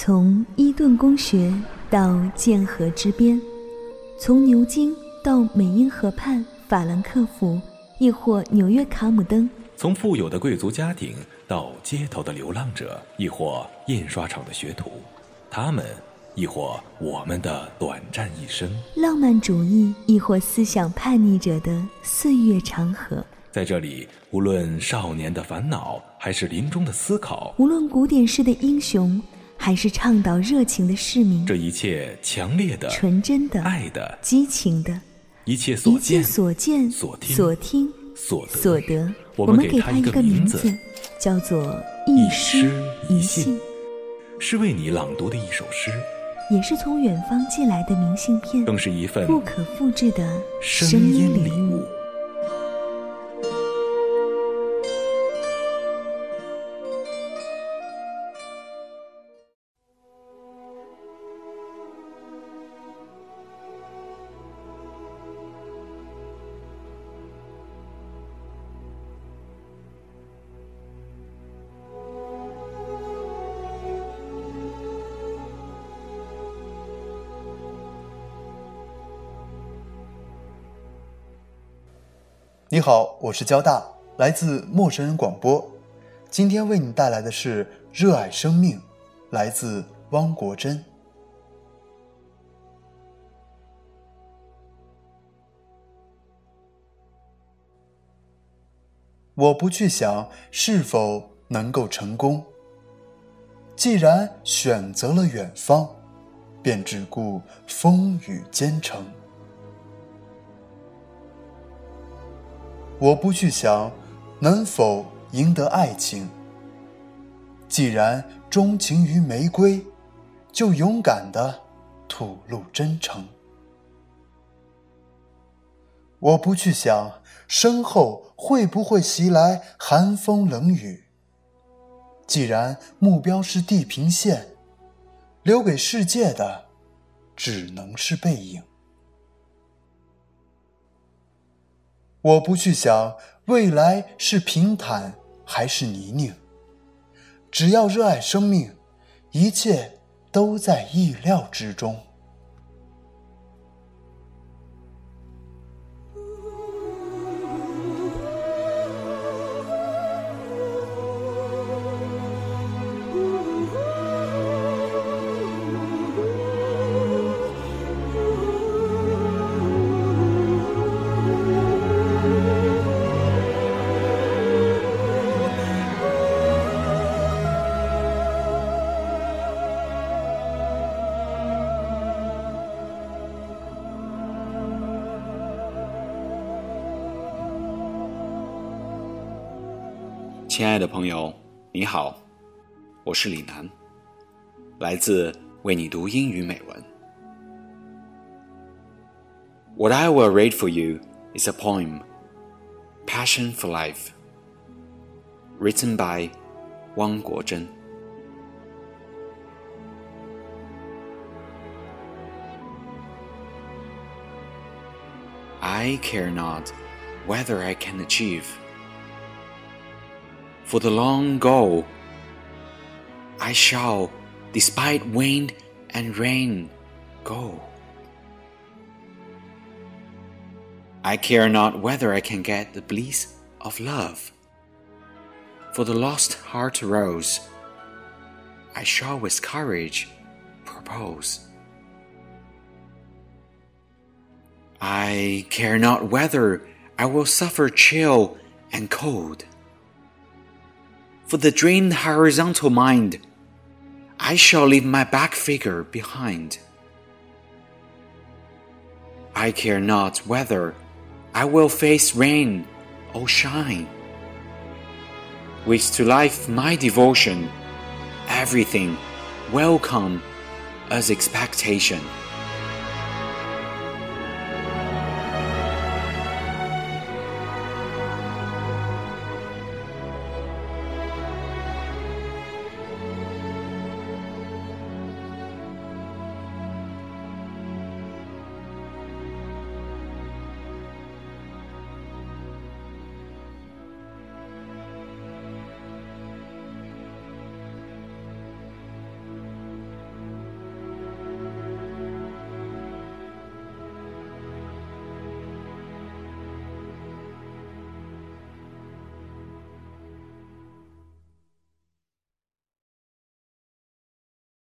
从伊顿公学到剑河之边，从牛津到美英河畔法兰克福，亦或纽约卡姆登；从富有的贵族家庭到街头的流浪者，亦或印刷厂的学徒，他们，亦或我们的短暂一生；浪漫主义，亦或思想叛逆者的岁月长河。在这里，无论少年的烦恼，还是临终的思考；无论古典式的英雄，还是倡导热情的市民，这一切强烈的、纯真的、爱的、激情的，一切所见、所见、所听、所听、所得，所得，我们给他一个名字，叫做一诗一信，是为你朗读的一首诗，也是从远方寄来的明信片，更是一份不可复制的声音礼物。你好，我是交大，来自陌生人广播。今天为你带来的是《热爱生命》，来自汪国真。我不去想是否能够成功，既然选择了远方，便只顾风雨兼程。我不去想能否赢得爱情，既然钟情于玫瑰，就勇敢的吐露真诚。我不去想身后会不会袭来寒风冷雨，既然目标是地平线，留给世界的只能是背影。我不去想未来是平坦还是泥泞，只要热爱生命，一切都在意料之中。亲爱的朋友，你好，我是李楠，来自为你读英语美文。What I will read for you is a poem, Passion for Life, written by Wang Guozhen. I care not whether I can achieve for the long goal. I shall, despite wind and rain, go. I care not whether I can get the bliss of love. For the lost heart rose, I shall with courage propose. I care not whether I will suffer chill and cold for the dreamed horizontal mind, I shall leave my back figure behind. I care not whether I will face rain or shine. With to life my devotion, everything welcome as expectation.